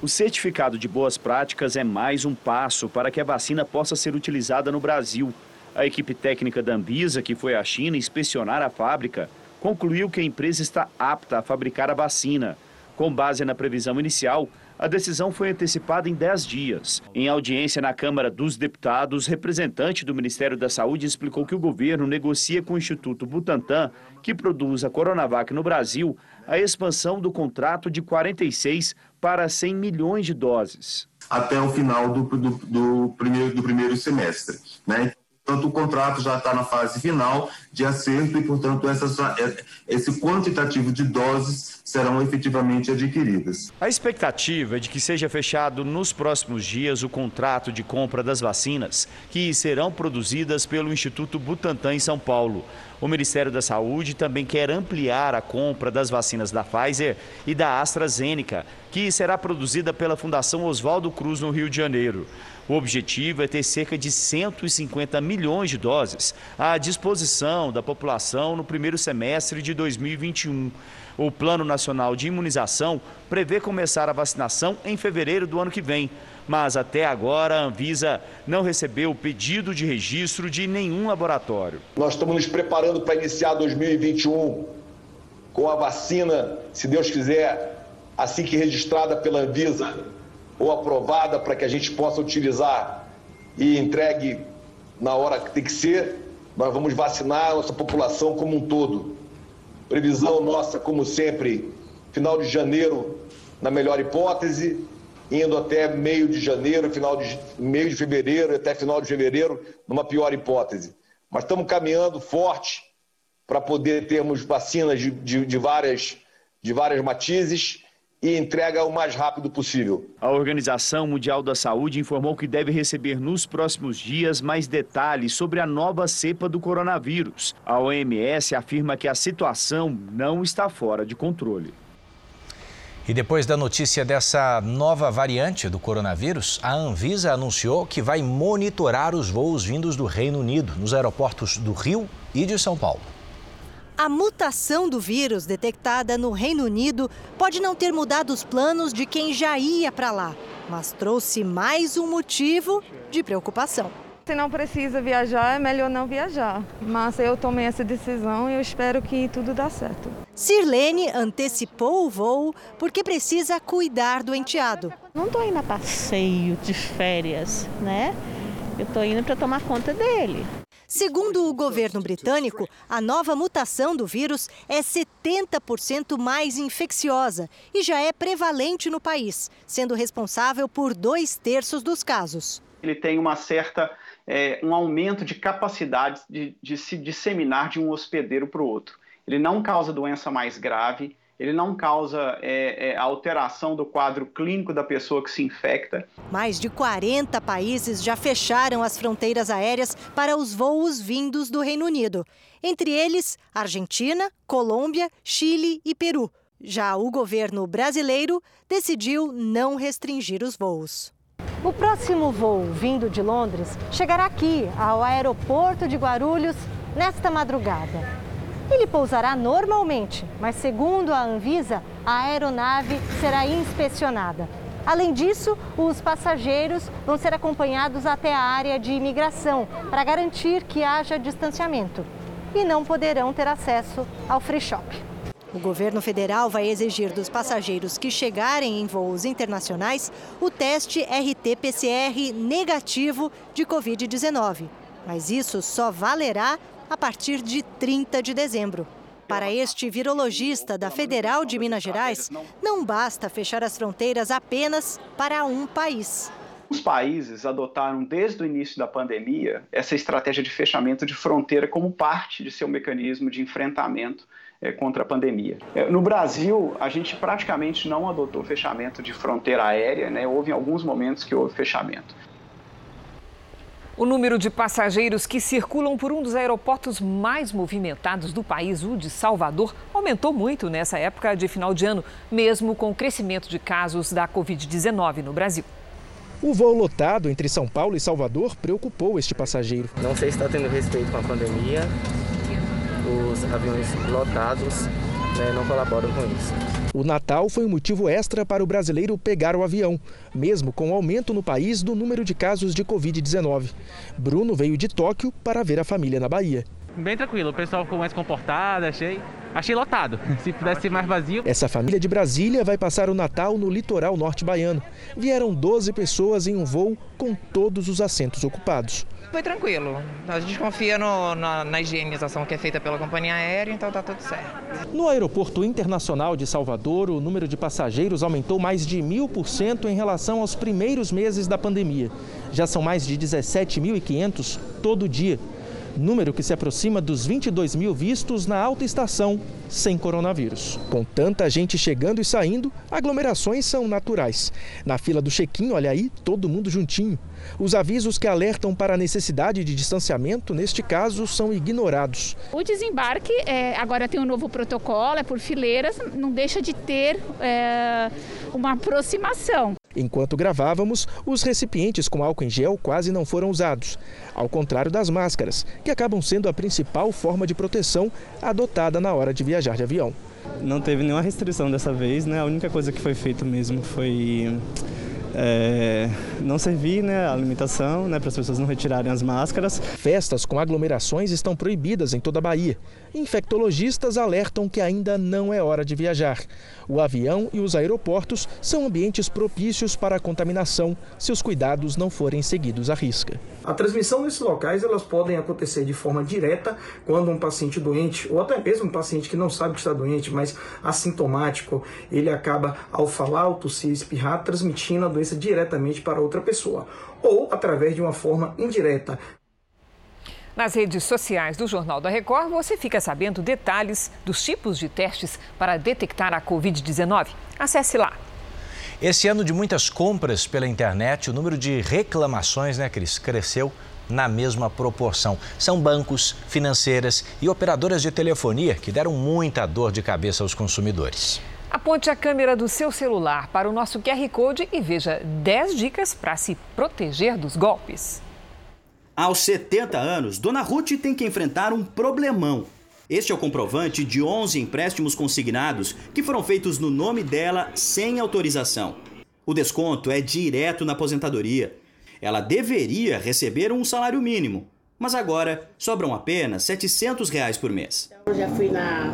O certificado de boas práticas é mais um passo para que a vacina possa ser utilizada no Brasil. A equipe técnica da Anvisa, que foi à China inspecionar a fábrica, concluiu que a empresa está apta a fabricar a vacina. Com base na previsão inicial, a decisão foi antecipada em 10 dias. Em audiência na Câmara dos Deputados, representante do Ministério da Saúde explicou que o governo negocia com o Instituto Butantan, que produz a Coronavac no Brasil, a expansão do contrato de 46 para 100 milhões de doses. Até o final do, do, do primeiro, do primeiro semestre. Né? Portanto, o contrato já está na fase final de acerto e, portanto, essa, esse quantitativo de doses serão efetivamente adquiridas. A expectativa é de que seja fechado nos próximos dias o contrato de compra das vacinas, que serão produzidas pelo Instituto Butantan em São Paulo. O Ministério da Saúde também quer ampliar a compra das vacinas da Pfizer e da AstraZeneca, que será produzida pela Fundação Oswaldo Cruz no Rio de Janeiro. O objetivo é ter cerca de 150 milhões de doses à disposição da população no primeiro semestre de 2021. O Plano Nacional de Imunização prevê começar a vacinação em fevereiro do ano que vem, mas até agora a Anvisa não recebeu pedido de registro de nenhum laboratório. Nós estamos nos preparando para iniciar 2021 com a vacina, se Deus quiser, assim que registrada pela Anvisa ou aprovada para que a gente possa utilizar e entregue na hora que tem que ser, nós vamos vacinar a nossa população como um todo. Previsão nossa, como sempre, final de janeiro, na melhor hipótese, indo até meio de janeiro, final de meio de fevereiro, até final de fevereiro, numa pior hipótese. Mas estamos caminhando forte para poder termos vacinas de, de, de, várias, de várias matizes e entrega o mais rápido possível. A Organização Mundial da Saúde informou que deve receber nos próximos dias mais detalhes sobre a nova cepa do coronavírus. A OMS afirma que a situação não está fora de controle. E depois da notícia dessa nova variante do coronavírus, a Anvisa anunciou que vai monitorar os voos vindos do Reino Unido nos aeroportos do Rio e de São Paulo. A mutação do vírus detectada no Reino Unido pode não ter mudado os planos de quem já ia para lá, mas trouxe mais um motivo de preocupação. Se não precisa viajar, é melhor não viajar. Mas eu tomei essa decisão e eu espero que tudo dê certo. Sirlene antecipou o voo porque precisa cuidar do enteado. Não estou indo a passeio de férias, né? Eu estou indo para tomar conta dele. Segundo o governo britânico, a nova mutação do vírus é 70% mais infecciosa e já é prevalente no país, sendo responsável por dois terços dos casos. Ele tem uma certa é, um aumento de capacidade de, de se disseminar de um hospedeiro para o outro. Ele não causa doença mais grave, ele não causa é, é, alteração do quadro clínico da pessoa que se infecta. Mais de 40 países já fecharam as fronteiras aéreas para os voos vindos do Reino Unido. Entre eles, Argentina, Colômbia, Chile e Peru. Já o governo brasileiro decidiu não restringir os voos. O próximo voo vindo de Londres chegará aqui, ao aeroporto de Guarulhos, nesta madrugada. Ele pousará normalmente, mas segundo a Anvisa, a aeronave será inspecionada. Além disso, os passageiros vão ser acompanhados até a área de imigração para garantir que haja distanciamento e não poderão ter acesso ao free shop. O governo federal vai exigir dos passageiros que chegarem em voos internacionais o teste RT-PCR negativo de Covid-19. Mas isso só valerá a partir de 30 de dezembro. Para este virologista da Federal de Minas Gerais, não basta fechar as fronteiras apenas para um país. Os países adotaram desde o início da pandemia essa estratégia de fechamento de fronteira como parte de seu mecanismo de enfrentamento é, contra a pandemia. É, no Brasil, a gente praticamente não adotou fechamento de fronteira aérea, né? houve alguns momentos que houve fechamento. O número de passageiros que circulam por um dos aeroportos mais movimentados do país, o de Salvador, aumentou muito nessa época de final de ano, mesmo com o crescimento de casos da Covid-19 no Brasil. O voo lotado entre São Paulo e Salvador preocupou este passageiro. Não sei se está tendo respeito com a pandemia, os aviões lotados né, não colaboram com isso. O Natal foi um motivo extra para o brasileiro pegar o avião, mesmo com o aumento no país do número de casos de Covid-19. Bruno veio de Tóquio para ver a família na Bahia. Bem tranquilo, o pessoal ficou mais comportado, achei. Achei lotado. [laughs] Se pudesse ser mais vazio. Essa família de Brasília vai passar o Natal no litoral norte baiano. Vieram 12 pessoas em um voo com todos os assentos ocupados. Foi tranquilo. A gente confia no, na, na, higienização que é feita pela companhia aérea, então tá tudo certo. No aeroporto internacional de Salvador, o número de passageiros aumentou mais de mil por cento em relação aos primeiros meses da pandemia. Já são mais de 17.500 todo dia número que se aproxima dos 22 mil vistos na alta estação sem coronavírus. Com tanta gente chegando e saindo, aglomerações são naturais. Na fila do check-in, olha aí, todo mundo juntinho. Os avisos que alertam para a necessidade de distanciamento, neste caso, são ignorados. O desembarque é, agora tem um novo protocolo, é por fileiras, não deixa de ter é, uma aproximação. Enquanto gravávamos, os recipientes com álcool em gel quase não foram usados, ao contrário das máscaras, que acabam sendo a principal forma de proteção adotada na hora de viajar de avião. Não teve nenhuma restrição dessa vez, né? A única coisa que foi feita mesmo foi é, não servir né, a alimentação né, para as pessoas não retirarem as máscaras. Festas com aglomerações estão proibidas em toda a Bahia. Infectologistas alertam que ainda não é hora de viajar. O avião e os aeroportos são ambientes propícios para a contaminação se os cuidados não forem seguidos à risca. A transmissão nesses locais elas podem acontecer de forma direta quando um paciente doente, ou até mesmo um paciente que não sabe que está doente, mas assintomático, ele acaba, ao falar, ao tossir, espirrar, transmitindo a doença diretamente para outra pessoa, ou através de uma forma indireta. Nas redes sociais do Jornal da Record, você fica sabendo detalhes dos tipos de testes para detectar a Covid-19. Acesse lá. Esse ano de muitas compras pela internet, o número de reclamações, né, Cris, cresceu na mesma proporção. São bancos, financeiras e operadoras de telefonia que deram muita dor de cabeça aos consumidores. Aponte a câmera do seu celular para o nosso QR Code e veja 10 dicas para se proteger dos golpes. Aos 70 anos, Dona Ruth tem que enfrentar um problemão. Este é o comprovante de 11 empréstimos consignados que foram feitos no nome dela sem autorização. O desconto é direto na aposentadoria. Ela deveria receber um salário mínimo, mas agora sobram apenas 700 reais por mês. Eu já fui na,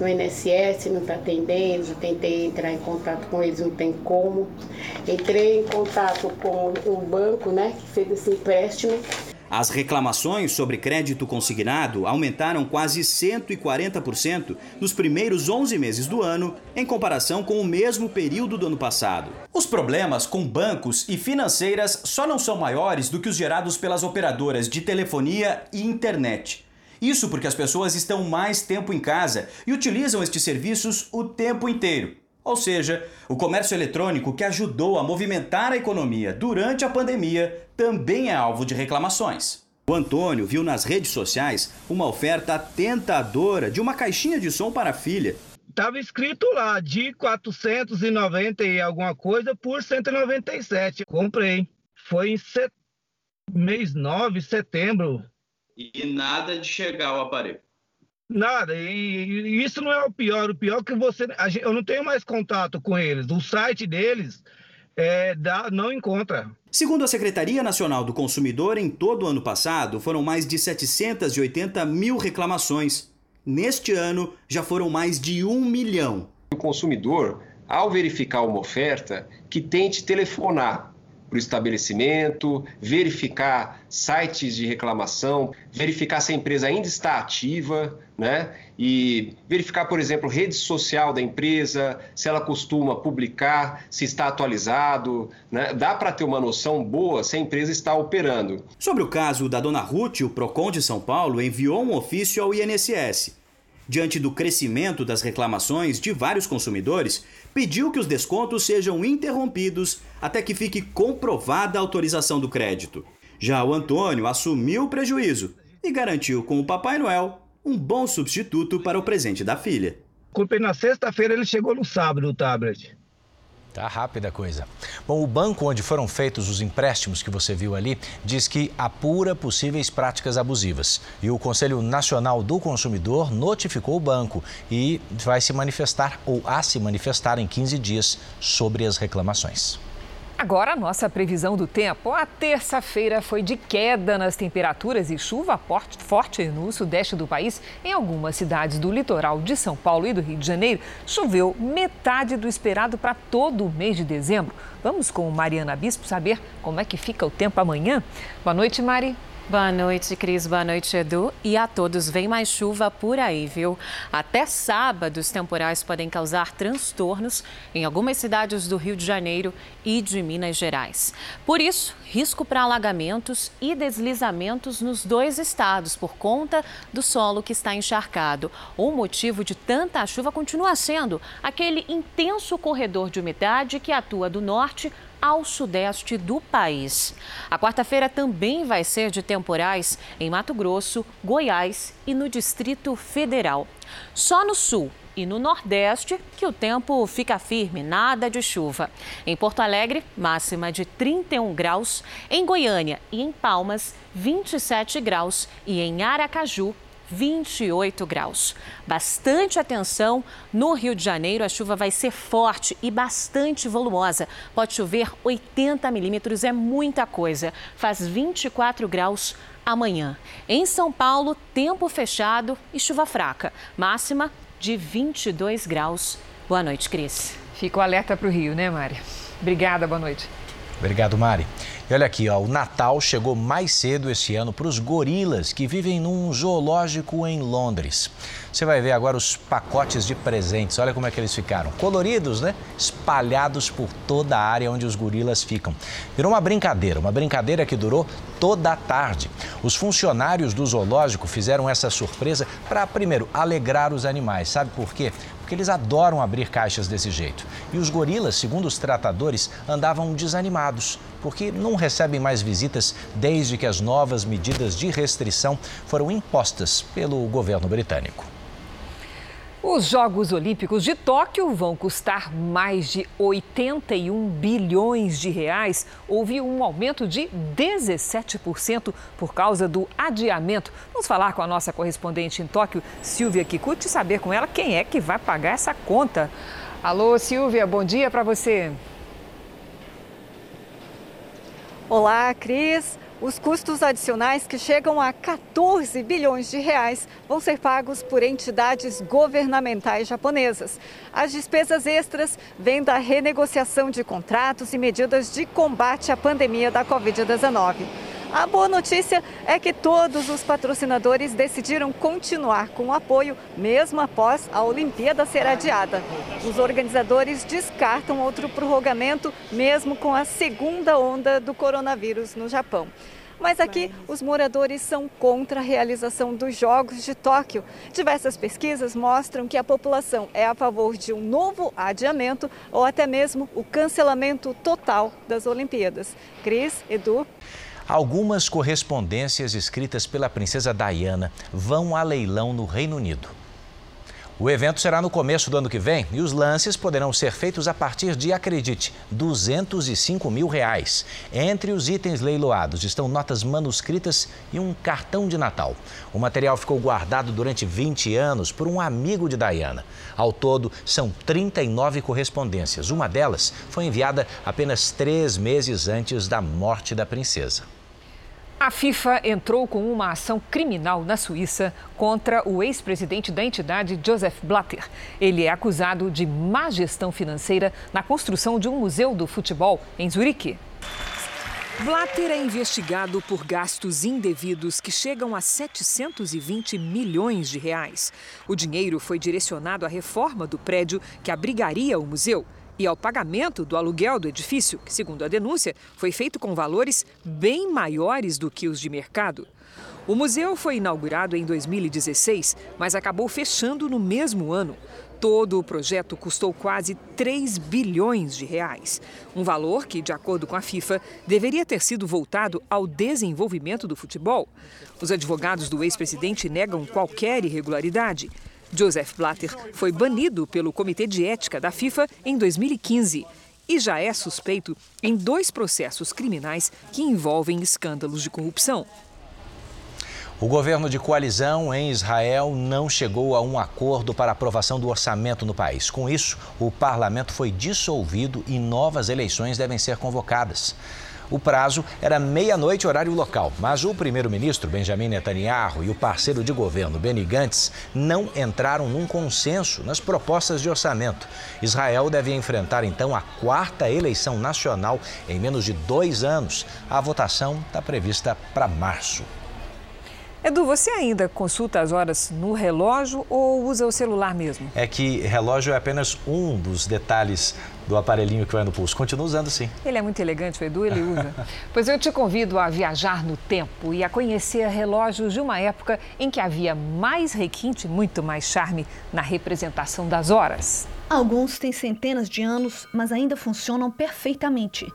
no INSS, não está atendendo, já tentei entrar em contato com eles, não tem como. Entrei em contato com um banco né, que fez esse empréstimo. As reclamações sobre crédito consignado aumentaram quase 140% nos primeiros 11 meses do ano, em comparação com o mesmo período do ano passado. Os problemas com bancos e financeiras só não são maiores do que os gerados pelas operadoras de telefonia e internet. Isso porque as pessoas estão mais tempo em casa e utilizam estes serviços o tempo inteiro. Ou seja, o comércio eletrônico que ajudou a movimentar a economia durante a pandemia também é alvo de reclamações. O Antônio viu nas redes sociais uma oferta tentadora de uma caixinha de som para a filha. Tava escrito lá de 490 e alguma coisa por 197. Comprei. Foi em set... mês 9, setembro. E nada de chegar o aparelho. Nada, e, isso não é o pior. O pior é que você. eu não tenho mais contato com eles. O site deles é, dá, não encontra. Segundo a Secretaria Nacional do Consumidor, em todo o ano passado foram mais de 780 mil reclamações. Neste ano, já foram mais de um milhão. O consumidor, ao verificar uma oferta, que tente telefonar para o estabelecimento, verificar sites de reclamação, verificar se a empresa ainda está ativa, né? E verificar, por exemplo, rede social da empresa, se ela costuma publicar, se está atualizado, né? Dá para ter uma noção boa se a empresa está operando. Sobre o caso da dona Ruth, o Procon de São Paulo enviou um ofício ao INSS diante do crescimento das reclamações de vários consumidores, pediu que os descontos sejam interrompidos até que fique comprovada a autorização do crédito. Já o Antônio assumiu o prejuízo e garantiu com o Papai Noel um bom substituto para o presente da filha. Comprei na sexta-feira, ele chegou no sábado o tablet. Tá rápida a coisa. Bom, o banco onde foram feitos os empréstimos que você viu ali diz que apura possíveis práticas abusivas. E o Conselho Nacional do Consumidor notificou o banco e vai se manifestar ou a se manifestar em 15 dias sobre as reclamações. Agora a nossa previsão do tempo. A terça-feira foi de queda nas temperaturas e chuva forte no sudeste do país. Em algumas cidades do litoral de São Paulo e do Rio de Janeiro, choveu metade do esperado para todo o mês de dezembro. Vamos com Mariana Bispo saber como é que fica o tempo amanhã. Boa noite, Mari. Boa noite, Cris. Boa noite, Edu. E a todos, vem mais chuva por aí, viu? Até sábado, os temporais podem causar transtornos em algumas cidades do Rio de Janeiro e de Minas Gerais. Por isso, risco para alagamentos e deslizamentos nos dois estados por conta do solo que está encharcado. O motivo de tanta chuva continua sendo aquele intenso corredor de umidade que atua do norte ao sudeste do país. A quarta-feira também vai ser de temporais em Mato Grosso, Goiás e no Distrito Federal. Só no sul e no Nordeste que o tempo fica firme, nada de chuva. Em Porto Alegre, máxima de 31 graus. Em Goiânia e em Palmas, 27 graus. E em Aracaju, 28 graus. Bastante atenção, no Rio de Janeiro a chuva vai ser forte e bastante volumosa. Pode chover 80 milímetros, é muita coisa. Faz 24 graus amanhã. Em São Paulo, tempo fechado e chuva fraca. Máxima de 22 graus. Boa noite, Cris. Fica o alerta para o Rio, né, Mari? Obrigada, boa noite. Obrigado, Mari. E olha aqui, ó, o Natal chegou mais cedo este ano para os gorilas que vivem num zoológico em Londres. Você vai ver agora os pacotes de presentes. Olha como é que eles ficaram. Coloridos, né? Espalhados por toda a área onde os gorilas ficam. Virou uma brincadeira, uma brincadeira que durou toda a tarde. Os funcionários do zoológico fizeram essa surpresa para, primeiro, alegrar os animais. Sabe por quê? Porque eles adoram abrir caixas desse jeito. E os gorilas, segundo os tratadores, andavam desanimados, porque não recebem mais visitas desde que as novas medidas de restrição foram impostas pelo governo britânico. Os Jogos Olímpicos de Tóquio vão custar mais de 81 bilhões de reais. Houve um aumento de 17% por causa do adiamento. Vamos falar com a nossa correspondente em Tóquio, Silvia Kikuchi, saber com ela quem é que vai pagar essa conta. Alô, Silvia, bom dia para você. Olá, Cris. Os custos adicionais, que chegam a 14 bilhões de reais, vão ser pagos por entidades governamentais japonesas. As despesas extras vêm da renegociação de contratos e medidas de combate à pandemia da Covid-19. A boa notícia é que todos os patrocinadores decidiram continuar com o apoio, mesmo após a Olimpíada ser adiada. Os organizadores descartam outro prorrogamento, mesmo com a segunda onda do coronavírus no Japão. Mas aqui os moradores são contra a realização dos Jogos de Tóquio. Diversas pesquisas mostram que a população é a favor de um novo adiamento ou até mesmo o cancelamento total das Olimpíadas. Cris, Edu. Algumas correspondências escritas pela princesa Diana vão a leilão no Reino Unido. O evento será no começo do ano que vem e os lances poderão ser feitos a partir de, acredite, 205 mil reais. Entre os itens leiloados estão notas manuscritas e um cartão de Natal. O material ficou guardado durante 20 anos por um amigo de Diana. Ao todo, são 39 correspondências. Uma delas foi enviada apenas três meses antes da morte da princesa. A FIFA entrou com uma ação criminal na Suíça contra o ex-presidente da entidade, Joseph Blatter. Ele é acusado de má gestão financeira na construção de um museu do futebol em Zurique. Blatter é investigado por gastos indevidos que chegam a 720 milhões de reais. O dinheiro foi direcionado à reforma do prédio que abrigaria o museu e ao pagamento do aluguel do edifício, que, segundo a denúncia, foi feito com valores bem maiores do que os de mercado. O museu foi inaugurado em 2016, mas acabou fechando no mesmo ano. Todo o projeto custou quase 3 bilhões de reais. Um valor que, de acordo com a FIFA, deveria ter sido voltado ao desenvolvimento do futebol. Os advogados do ex-presidente negam qualquer irregularidade. Joseph Blatter foi banido pelo Comitê de Ética da FIFA em 2015 e já é suspeito em dois processos criminais que envolvem escândalos de corrupção. O governo de coalizão em Israel não chegou a um acordo para aprovação do orçamento no país. Com isso, o parlamento foi dissolvido e novas eleições devem ser convocadas. O prazo era meia-noite, horário local, mas o primeiro-ministro Benjamin Netanyahu e o parceiro de governo Benny Gantz não entraram num consenso nas propostas de orçamento. Israel deve enfrentar então a quarta eleição nacional em menos de dois anos. A votação está prevista para março. Edu, você ainda consulta as horas no relógio ou usa o celular mesmo? É que relógio é apenas um dos detalhes do aparelhinho que vai no pulso. Continua usando sim. Ele é muito elegante, o Edu, ele usa. [laughs] pois eu te convido a viajar no tempo e a conhecer relógios de uma época em que havia mais requinte, muito mais charme na representação das horas. Alguns têm centenas de anos, mas ainda funcionam perfeitamente.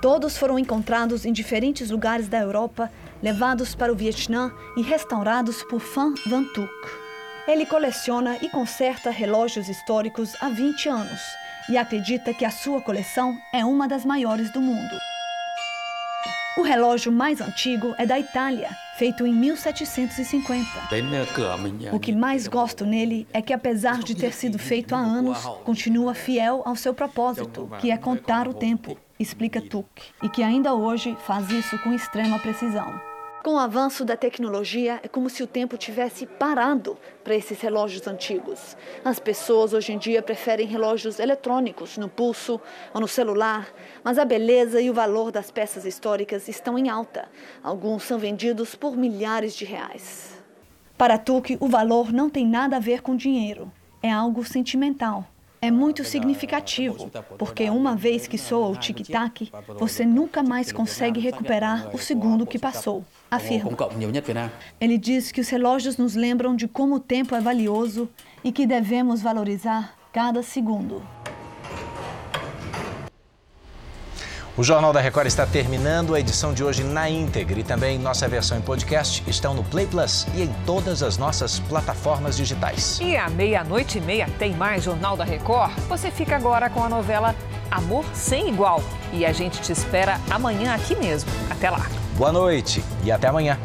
Todos foram encontrados em diferentes lugares da Europa levados para o Vietnã e restaurados por Fan Van Tuc. Ele coleciona e conserta relógios históricos há 20 anos e acredita que a sua coleção é uma das maiores do mundo. O relógio mais antigo é da Itália, feito em 1750. O que mais gosto nele é que, apesar de ter sido feito há anos, continua fiel ao seu propósito, que é contar o tempo, explica Tuck, e que ainda hoje faz isso com extrema precisão. Com o avanço da tecnologia, é como se o tempo tivesse parado para esses relógios antigos. As pessoas hoje em dia preferem relógios eletrônicos no pulso ou no celular, mas a beleza e o valor das peças históricas estão em alta. Alguns são vendidos por milhares de reais. Para Tuque, o valor não tem nada a ver com dinheiro, é algo sentimental é muito significativo, porque uma vez que soa o tic-tac, você nunca mais consegue recuperar o segundo que passou, afirma. Ele diz que os relógios nos lembram de como o tempo é valioso e que devemos valorizar cada segundo. O Jornal da Record está terminando a edição de hoje na íntegra e também nossa versão em podcast estão no Play Plus e em todas as nossas plataformas digitais. E à meia-noite e meia tem mais Jornal da Record. Você fica agora com a novela Amor Sem Igual. E a gente te espera amanhã aqui mesmo. Até lá. Boa noite e até amanhã.